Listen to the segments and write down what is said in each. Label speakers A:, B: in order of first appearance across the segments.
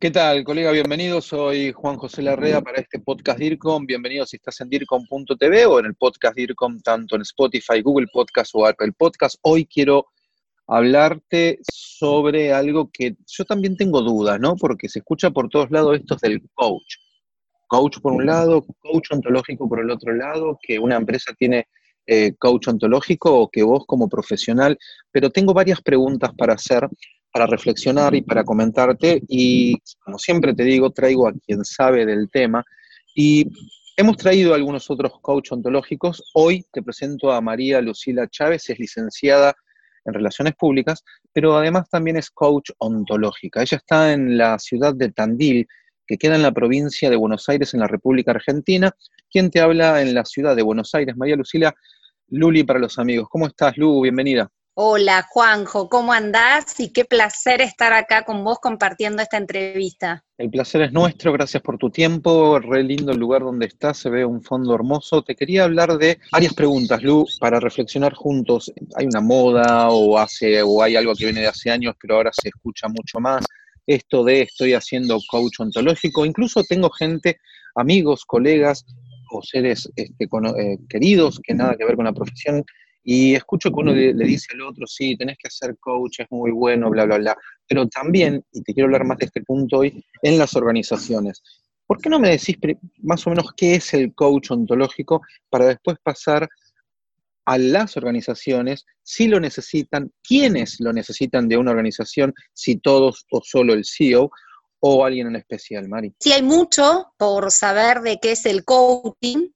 A: ¿Qué tal, colega? Bienvenido. Soy Juan José Larrea para este podcast DIRCOM. Bienvenido si estás en DIRCOM.tv o en el podcast DIRCOM, tanto en Spotify, Google Podcast o Apple Podcast. Hoy quiero hablarte sobre algo que yo también tengo dudas, ¿no? Porque se escucha por todos lados esto del coach. Coach por un lado, coach ontológico por el otro lado, que una empresa tiene eh, coach ontológico o que vos como profesional, pero tengo varias preguntas para hacer para reflexionar y para comentarte. Y como siempre te digo, traigo a quien sabe del tema. Y hemos traído algunos otros coach ontológicos. Hoy te presento a María Lucila Chávez, es licenciada en Relaciones Públicas, pero además también es coach ontológica. Ella está en la ciudad de Tandil, que queda en la provincia de Buenos Aires, en la República Argentina. ¿Quién te habla en la ciudad de Buenos Aires? María Lucila Luli para los amigos. ¿Cómo estás, Lu? Bienvenida.
B: Hola Juanjo, ¿cómo andás? Y qué placer estar acá con vos compartiendo esta entrevista.
A: El placer es nuestro, gracias por tu tiempo, re lindo el lugar donde estás, se ve un fondo hermoso. Te quería hablar de varias preguntas, Lu, para reflexionar juntos. Hay una moda o hace o hay algo que viene de hace años, pero ahora se escucha mucho más. Esto de estoy haciendo coach ontológico, incluso tengo gente, amigos, colegas o seres este, eh, queridos que nada que ver con la profesión y escucho que uno le, dice al otro, sí, tenés que hacer coach, es muy bueno, bla, bla, bla. Pero también, y te quiero hablar más de este punto hoy, en las organizaciones. ¿Por qué no me decís más o menos qué es el coach ontológico para después pasar a las organizaciones, si lo necesitan, quiénes lo necesitan de una organización, si todos o solo el CEO, o alguien en especial, Mari.
B: Sí, hay mucho por saber de qué es el coaching,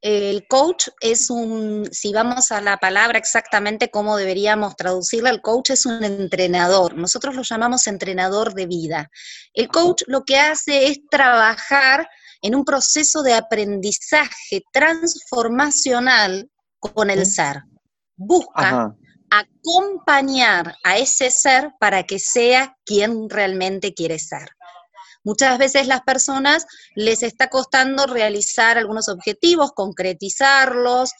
B: el coach es un, si vamos a la palabra exactamente cómo deberíamos traducirla, el coach es un entrenador. Nosotros lo llamamos entrenador de vida. El coach lo que hace es trabajar en un proceso de aprendizaje transformacional con el ser. Busca acompañar a ese ser para que sea quien realmente quiere ser. Muchas veces las personas les está costando realizar algunos objetivos, concretizarlos,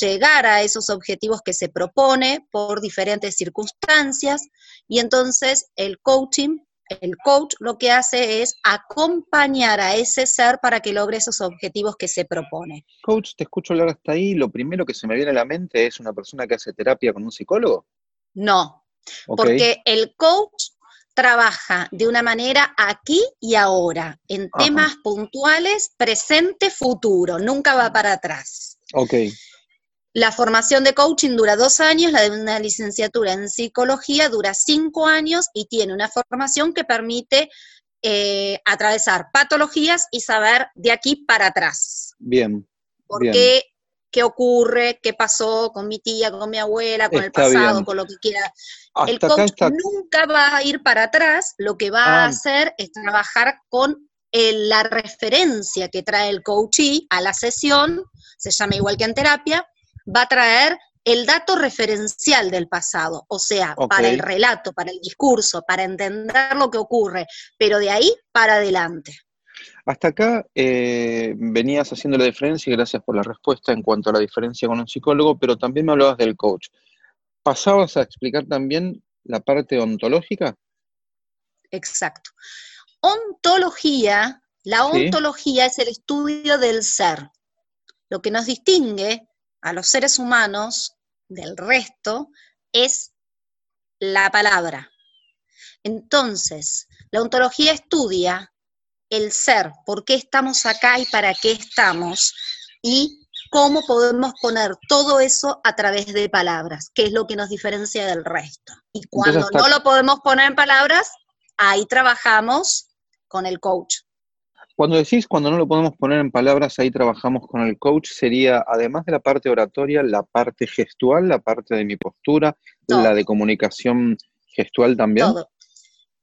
B: llegar a esos objetivos que se propone por diferentes circunstancias y entonces el coaching, el coach lo que hace es acompañar a ese ser para que logre esos objetivos que se propone.
A: Coach, te escucho hablar hasta ahí, lo primero que se me viene a la mente es una persona que hace terapia con un psicólogo.
B: No, porque el coach trabaja de una manera aquí y ahora, en temas puntuales, presente, futuro, nunca va para atrás.
A: Ok.
B: La formación de coaching dura dos años, la de una licenciatura en psicología dura cinco años y tiene una formación que permite eh, atravesar patologías y saber de aquí para atrás.
A: Bien.
B: Porque qué ocurre, qué pasó con mi tía, con mi abuela, con el pasado, con lo que quiera. el coach nunca va a ir para atrás, lo que va a ah. hacer es trabajar con la referencia que trae el coachee a la sesión, se llama igual que en terapia, va a traer el dato referencial del pasado, o sea, para el relato, para el discurso, para entender lo que ocurre, pero de ahí para adelante.
A: Hasta acá eh, venías haciendo la diferencia y gracias por la respuesta en cuanto a la diferencia con un psicólogo, pero también me hablabas del coach. ¿Pasabas a explicar también la parte ontológica?
B: Exacto. Ontología, la ontología es el estudio del ser. Lo que nos distingue a los seres humanos del resto es la palabra. Entonces, la ontología estudia el ser, por qué estamos acá y para qué estamos, y cómo podemos poner todo eso a través de palabras, que es lo que nos diferencia del resto. Y cuando no lo podemos poner en palabras, ahí trabajamos con el coach.
A: Cuando decís cuando no lo podemos poner en palabras, ahí trabajamos con el coach, sería además de la parte oratoria, la parte gestual, la parte de mi postura, la de comunicación gestual también.
B: Todo.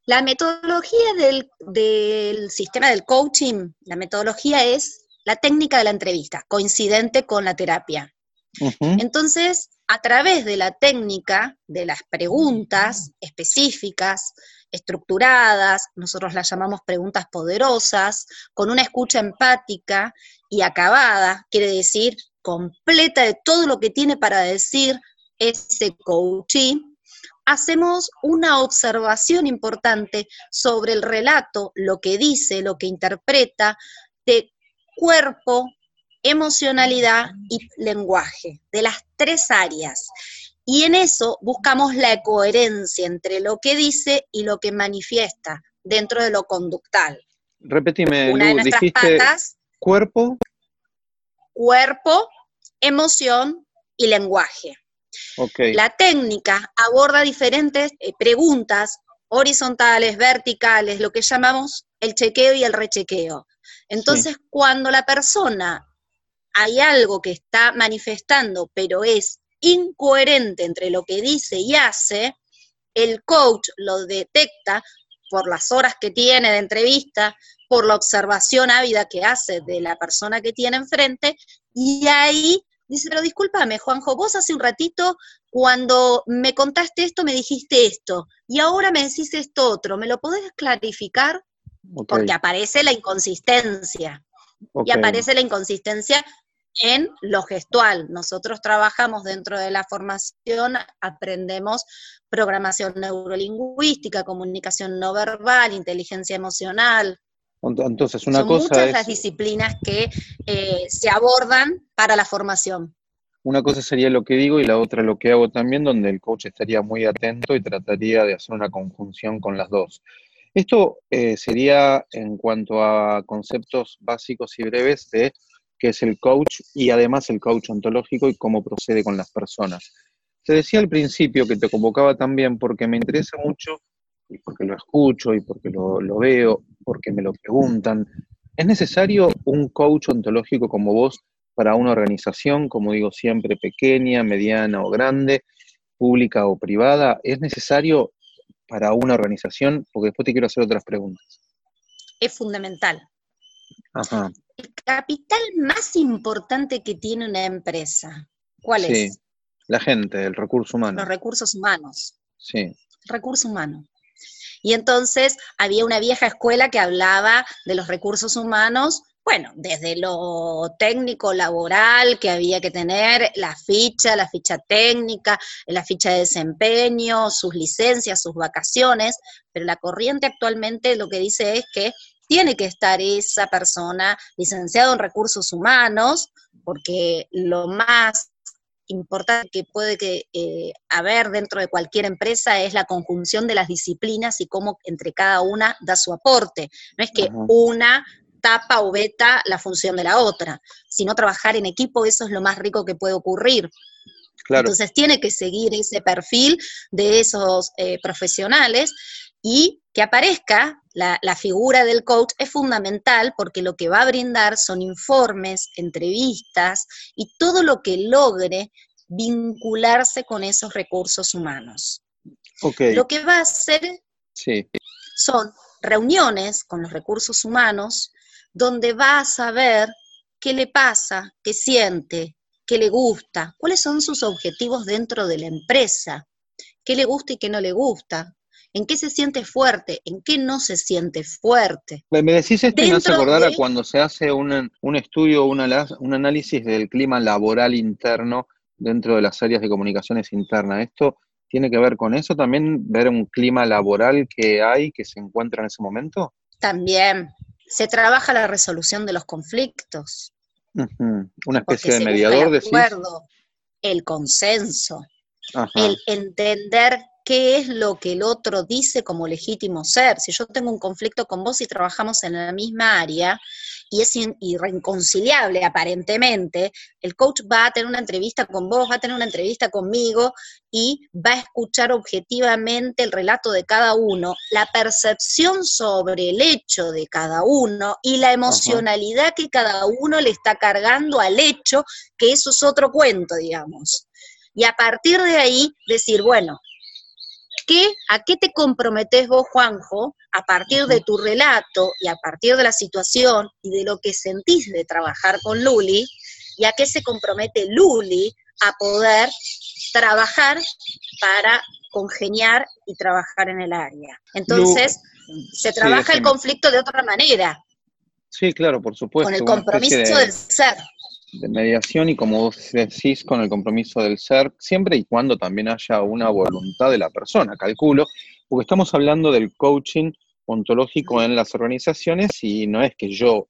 B: La metodología del, sistema del coaching, la metodología es la técnica de la entrevista, coincidente con la terapia. Entonces, a través de la técnica, de las preguntas específicas, estructuradas, nosotros las llamamos preguntas poderosas, con una escucha empática y acabada, quiere decir completa de todo lo que tiene para decir ese coaching, hacemos una observación importante sobre el relato, lo que dice, lo que interpreta, de cuerpo, emocionalidad y lenguaje, de las tres áreas. Y en eso buscamos la coherencia entre lo que dice y lo que manifiesta dentro de lo conductal.
A: Repetime, Lu, dijiste cuerpo.
B: Cuerpo, emoción y lenguaje. La técnica aborda diferentes eh, preguntas horizontales, verticales, lo que llamamos el chequeo y el rechequeo. Entonces, cuando la persona hay algo que está manifestando, pero es incoherente entre lo que dice y hace, el coach lo detecta por las horas que tiene de entrevista, por la observación ávida que hace de la persona que tiene enfrente, y ahí dice, pero discúlpame, Juanjo, vos hace un ratito, cuando me contaste esto, me dijiste esto, y ahora me decís esto otro, ¿me lo podés clarificar? Porque aparece la inconsistencia. Y aparece la inconsistencia en lo gestual. Nosotros trabajamos dentro de la formación, aprendemos programación neurolingüística, comunicación no verbal, inteligencia emocional.
A: Entonces, una
B: Son
A: cosa
B: muchas las disciplinas que eh, se abordan para la formación.
A: Una cosa sería lo que digo y la otra lo que hago también, donde el coach estaría muy atento y trataría de hacer una conjunción con las dos. Esto eh, sería en cuanto a conceptos básicos y breves de qué es el coach y además el coach ontológico y cómo procede con las personas. Te decía al principio que te convocaba también porque me interesa mucho y porque lo escucho y porque lo, lo veo, porque me lo preguntan. ¿Es necesario un coach ontológico como vos para una organización, como digo siempre, pequeña, mediana o grande, pública o privada? ¿Es necesario para una organización? Porque después te quiero hacer otras preguntas.
B: Es fundamental. El capital más importante que tiene una empresa, ¿cuál sí, es?
A: La gente, el recurso humano.
B: Los recursos humanos.
A: Sí.
B: recurso humano. Y entonces había una vieja escuela que hablaba de los recursos humanos bueno, desde lo técnico, laboral, que había que tener la ficha, la ficha técnica, la ficha de desempeño, sus licencias, sus vacaciones, pero la corriente actualmente lo que dice es que tiene que estar esa persona licenciado en recursos humanos, porque lo más importante que puede que, eh, haber dentro de cualquier empresa es la conjunción de las disciplinas y cómo entre cada una da su aporte. No es que una tapa o beta la función de la otra, sino trabajar en equipo, eso es lo más rico que puede ocurrir. Entonces tiene que seguir ese perfil de esos eh, profesionales y que aparezca la, la, figura del coach es fundamental porque lo que va a brindar son informes, entrevistas y todo lo que logre vincularse con esos recursos humanos. Lo que va a hacer son reuniones con los recursos humanos donde va a saber qué le pasa, qué siente, qué le gusta, cuáles son sus objetivos dentro de la empresa, qué le gusta y qué no le gusta, en qué se siente fuerte, en qué no se siente fuerte.
A: Me decís esto y me hace acordar a cuando se hace un, un estudio, un análisis del clima laboral interno dentro de las áreas de comunicaciones internas. ¿Esto tiene que ver con eso también, ver un clima laboral que hay, que se encuentra en ese momento?
B: También. Se trabaja la resolución de los conflictos.
A: Una especie de mediador,
B: el acuerdo, el consenso, el entender qué es lo que el otro dice como legítimo ser. Si yo tengo un conflicto con vos y trabajamos en la misma área y es irreconciliable aparentemente, el coach va a tener una entrevista con vos, va a tener una entrevista conmigo y va a escuchar objetivamente el relato de cada uno, la percepción sobre el hecho de cada uno y la emocionalidad que cada uno le está cargando al hecho, que eso es otro cuento, digamos. Y a partir de ahí decir, bueno, ¿A qué te comprometes vos, Juanjo, a partir de tu relato y a partir de la situación y de lo que sentís de trabajar con Luli? ¿Y a qué se compromete Luli a poder trabajar para congeniar y trabajar en el área? Entonces, se trabaja el conflicto de otra manera.
A: Sí, claro, por supuesto.
B: Con el compromiso del ser.
A: De mediación y como vos decís, con el compromiso del ser, siempre y cuando también haya una voluntad de la persona, calculo, porque estamos hablando del coaching ontológico en las organizaciones y no es que yo,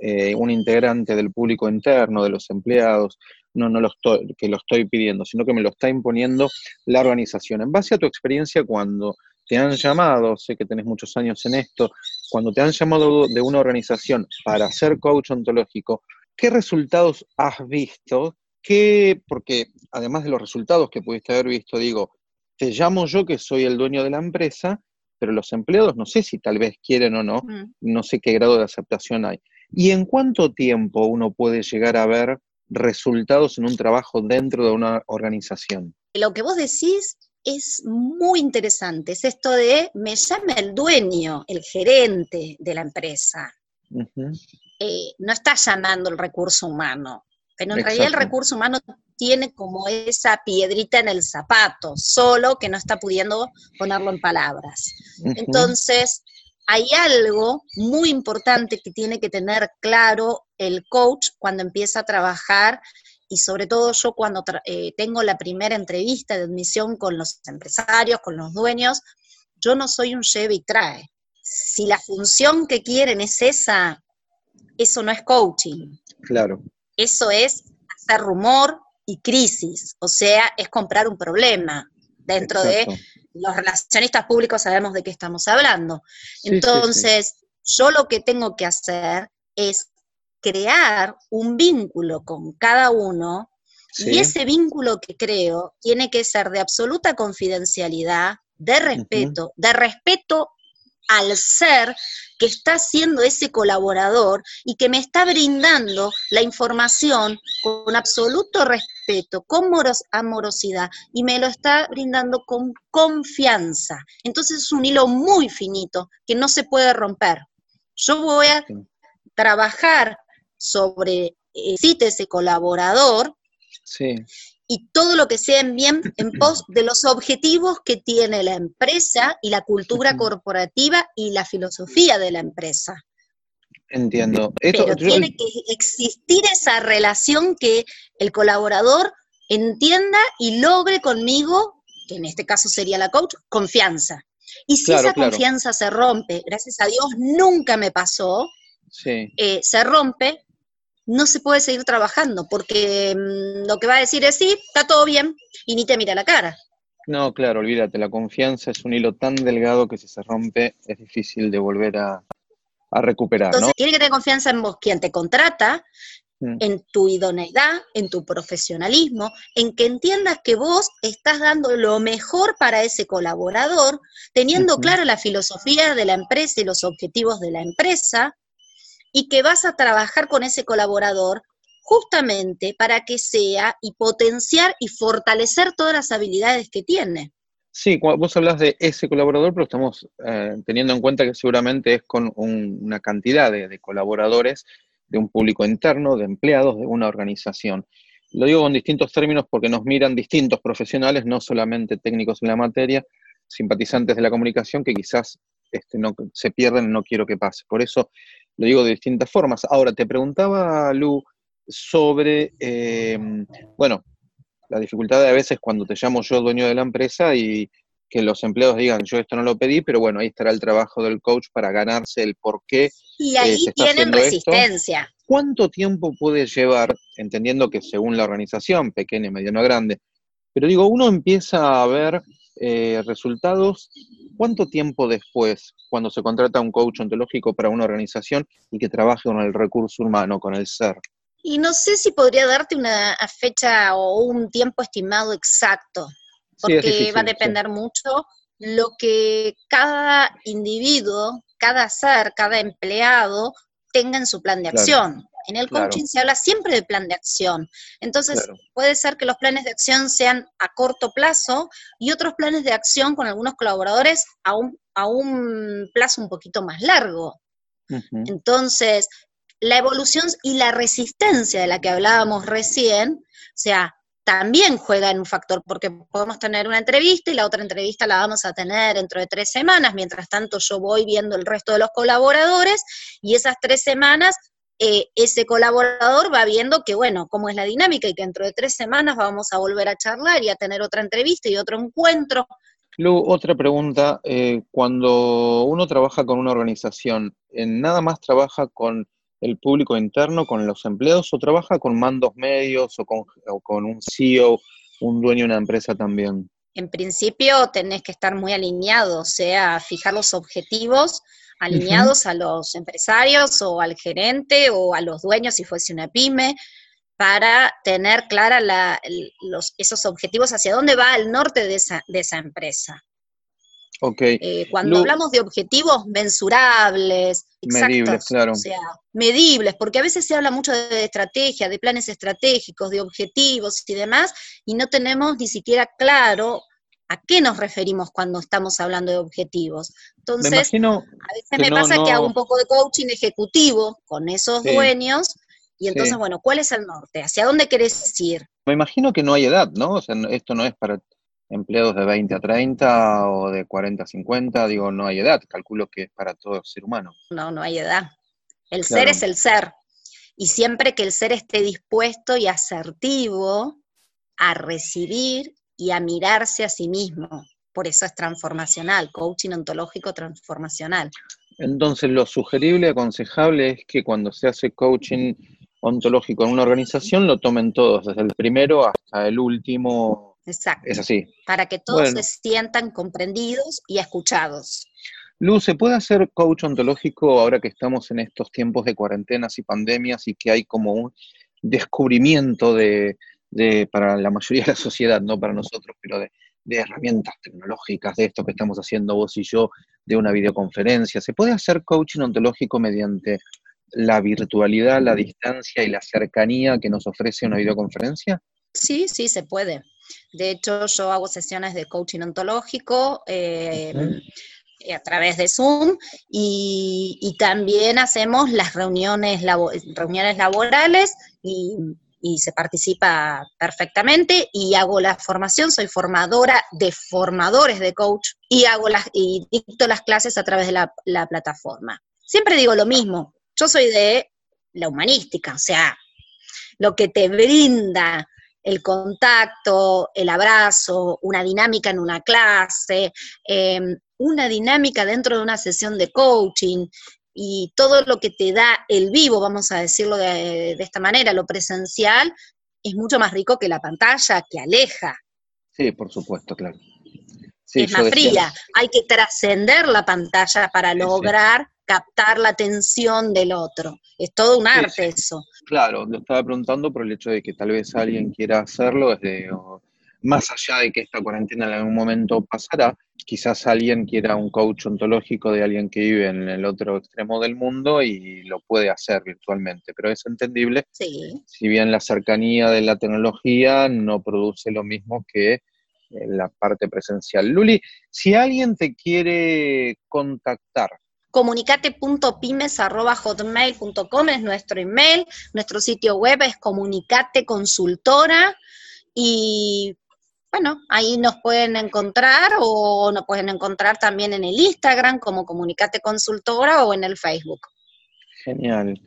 A: eh, un integrante del público interno, de los empleados, no, no lo estoy, que lo estoy pidiendo, sino que me lo está imponiendo la organización. En base a tu experiencia cuando te han llamado, sé que tenés muchos años en esto, cuando te han llamado de una organización para ser coach ontológico, ¿qué resultados has visto? ¿Qué, porque además de los resultados que pudiste haber visto, digo, te llamo yo que soy el dueño de la empresa, pero los empleados no sé si tal vez quieren o no, mm. no sé qué grado de aceptación hay. ¿Y en cuánto tiempo uno puede llegar a ver resultados en un trabajo dentro de una organización?
B: Lo que vos decís es muy interesante, es esto de, me llama el dueño, el gerente de la empresa. Eh, no está llamando el recurso humano, pero en realidad el recurso humano tiene como esa piedrita en el zapato, solo que no está pudiendo ponerlo en palabras. Entonces, hay algo muy importante que tiene que tener claro el coach cuando empieza a trabajar y sobre todo yo cuando eh, tengo la primera entrevista de admisión con los empresarios, con los dueños, yo no soy un lleve y trae. Si la función que quieren es esa, eso no es coaching.
A: Claro.
B: Eso es hacer rumor y crisis, o sea, es comprar un problema. Dentro de los relacionistas públicos sabemos de qué estamos hablando. Entonces, yo lo que tengo que hacer es crear un vínculo con cada uno y ese vínculo que creo tiene que ser de absoluta confidencialidad, de respeto, de respeto al ser que está siendo ese colaborador y que me está brindando la información con absoluto respeto, con amorosidad y me lo está brindando con confianza. Entonces es un hilo muy finito que no se puede romper. Yo voy a trabajar sobre eh, ese colaborador y todo lo que sea en bien en pos de los objetivos que tiene la empresa y la cultura corporativa y la filosofía de la empresa.
A: Entiendo.
B: Pero tiene que existir esa relación que el colaborador entienda y logre conmigo, que en este caso sería la coach, confianza. Y si esa confianza se rompe, gracias a Dios nunca me pasó, eh, se rompe, no se puede seguir trabajando, porque mm, lo que va a decir es sí, está todo bien, y ni te mira la cara.
A: No, claro, olvídate, la confianza es un hilo tan delgado que si se rompe es difícil de volver a, recuperar.
B: Entonces, tiene que tener confianza en vos, quien te contrata, mm. en tu idoneidad, en tu profesionalismo, en que entiendas que vos estás dando lo mejor para ese colaborador, teniendo clara la filosofía de la empresa y los objetivos de la empresa, y que vas a trabajar con ese colaborador justamente para que sea y potenciar y fortalecer todas las habilidades que tiene.
A: Sí, vos hablas de ese colaborador, pero estamos eh, teniendo en cuenta que seguramente es con una cantidad de, colaboradores, de un público interno, de empleados de una organización. Lo digo con distintos términos porque nos miran distintos profesionales, no solamente técnicos en la materia, simpatizantes de la comunicación que quizás este, no, se pierden, no quiero que pase. Por eso lo digo de distintas formas. Ahora, te preguntaba, Lu, sobre, eh, bueno, la dificultad de a veces cuando te llamo yo dueño de la empresa y que los empleados digan, yo esto no lo pedí, pero bueno, ahí estará el trabajo del coach para ganarse el por qué.
B: Y eh, ahí tienen resistencia.
A: ¿Cuánto tiempo puede llevar, entendiendo que según la organización, pequeña, mediana, grande, pero digo, uno empieza a ver eh, resultados, ¿cuánto tiempo después, cuando se contrata un coach ontológico para una organización y que trabaje con el recurso humano, con el ser?
B: Y no sé si podría darte una fecha o un tiempo estimado exacto, porque va a depender mucho lo que cada individuo, cada ser, cada empleado tenga en su plan de acción. En el coaching se habla siempre de plan de acción. Entonces, puede ser que los planes de acción sean a corto plazo y otros planes de acción con algunos colaboradores a un, a un plazo un poquito más largo. Entonces, la evolución y la resistencia de la que hablábamos recién, o sea, también juega en un factor, porque podemos tener una entrevista y la otra entrevista la vamos a tener dentro de tres semanas, mientras tanto yo voy viendo el resto de los colaboradores y esas tres semanas eh, ese colaborador va viendo que, bueno, cómo es la dinámica y que dentro de tres semanas vamos a volver a charlar y a tener otra entrevista y otro encuentro.
A: Lu, otra pregunta. Eh, cuando uno trabaja con una organización, ¿nada más trabaja con el público interno, con los empleados, o trabaja con mandos medios o con, o con un CEO, un dueño de una empresa también?
B: En principio tenés que estar muy alineado, o sea, fijar los objetivos alineados a los empresarios o al gerente o a los dueños si fuese una pyme, para tener clara los, esos objetivos hacia dónde va el norte de esa, de esa empresa.
A: Okay.
B: Eh, cuando hablamos de objetivos mensurables,
A: medibles, claro.
B: o sea, medibles, porque a veces se habla mucho de estrategia, de planes estratégicos, de objetivos y demás, y no tenemos ni siquiera claro a qué nos referimos cuando estamos hablando de objetivos. Entonces, a veces me pasa que hago un poco de coaching ejecutivo con esos dueños, y entonces, bueno, ¿cuál es el norte? ¿Hacia dónde querés ir?
A: Me imagino que no hay edad, ¿no? O sea, esto no es para empleados de 20 a 30 o de 40 a 50, digo, no hay edad, calculo que es para todo ser humano.
B: No, no hay edad. El ser es el ser. Y siempre que el ser esté dispuesto y asertivo a recibir y a mirarse a sí mismo. Por eso es transformacional, coaching ontológico transformacional.
A: Entonces, lo sugerible, aconsejable es que cuando se hace coaching ontológico en una organización, lo tomen todos, desde el primero hasta el último
B: Exacto.
A: Es así.
B: Para que todos se sientan comprendidos y escuchados.
A: Luz, ¿se puede hacer coach ontológico ahora que estamos en estos tiempos de cuarentenas y pandemias y que hay como un descubrimiento de, para la mayoría de la sociedad, no para nosotros, pero de, de herramientas tecnológicas, de esto que estamos haciendo vos y yo, de una videoconferencia? ¿Se puede hacer coaching ontológico mediante la virtualidad, la distancia y la cercanía que nos ofrece una videoconferencia?
B: Sí, sí, se puede. De hecho, yo hago sesiones de coaching ontológico eh, a través de Zoom y, también hacemos las reuniones, reuniones laborales y, se participa perfectamente y hago la formación, soy formadora de formadores de coach y hago las y dicto las clases a través de la, la plataforma. Siempre digo lo mismo, yo soy de la humanística, o sea, lo que te brinda el contacto, el abrazo, una dinámica en una clase, em, una dinámica dentro de una sesión de coaching y todo lo que te da el vivo, vamos a decirlo de, esta manera, lo presencial, es mucho más rico que la pantalla, que aleja.
A: Sí, por supuesto, claro.
B: es más fría. Hay que trascender la pantalla para lograr captar la atención del otro. Es todo un arte eso.
A: Claro, lo estaba preguntando por el hecho de que tal vez alguien quiera hacerlo desde, más allá de que esta cuarentena en algún momento pasará, quizás alguien quiera un coach ontológico de alguien que vive en el otro extremo del mundo y lo puede hacer virtualmente, pero es entendible.
B: Sí.
A: Si bien la cercanía de la tecnología no produce lo mismo que la parte presencial. Luli, si alguien te quiere contactar,
B: comunicate.pymes.hotmail.com es nuestro email, nuestro sitio web es Comunicate Consultora y bueno, ahí nos pueden encontrar o nos pueden encontrar también en el Instagram como Comunicate Consultora o en el Facebook.
A: Genial.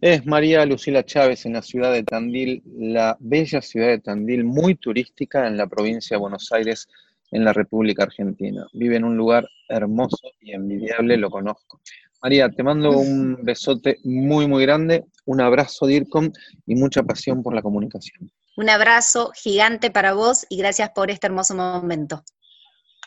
A: Es María Lucila Chávez en la ciudad de Tandil, la bella ciudad de Tandil, muy turística en la provincia de Buenos Aires, en la República Argentina. Vive en un lugar hermoso y envidiable, lo conozco. María, te mando un besote muy, muy grande, un abrazo, DIRCOM, y mucha pasión por la comunicación.
B: Un abrazo gigante para vos y gracias por este hermoso momento.